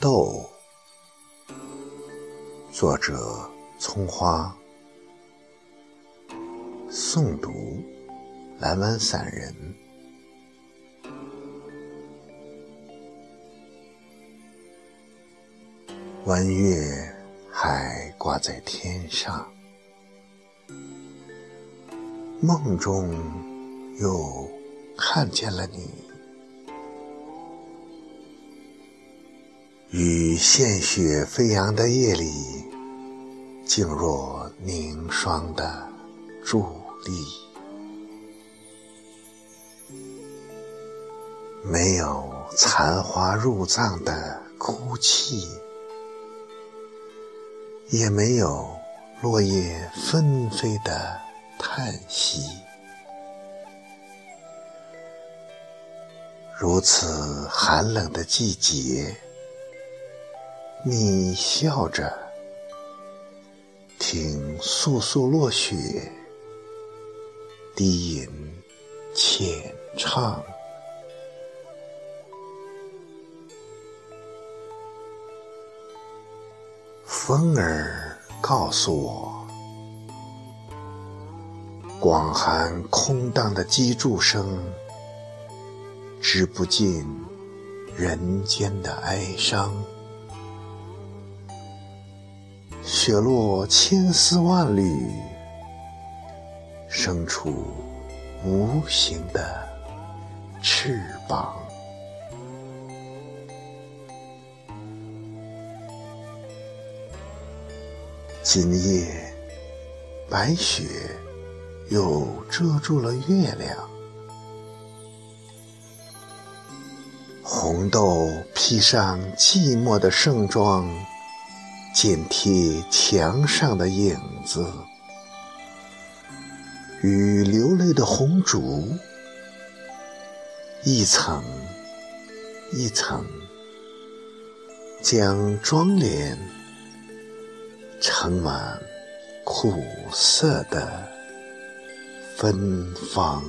豆，作者：葱花，诵读：蓝湾散人。弯月还挂在天上，梦中又看见了你。与鲜血飞扬的夜里，静若凝霜的伫立，没有残花入葬的哭泣，也没有落叶纷飞的叹息。如此寒冷的季节。你笑着，听簌簌落雪，低吟浅唱。风儿告诉我，广寒空荡的机杼声，织不尽人间的哀伤。雪落千丝万缕，生出无形的翅膀。今夜，白雪又遮住了月亮，红豆披上寂寞的盛装。剪贴墙上的影子，与流泪的红烛，一层一层，将妆奁盛满苦涩的芬芳。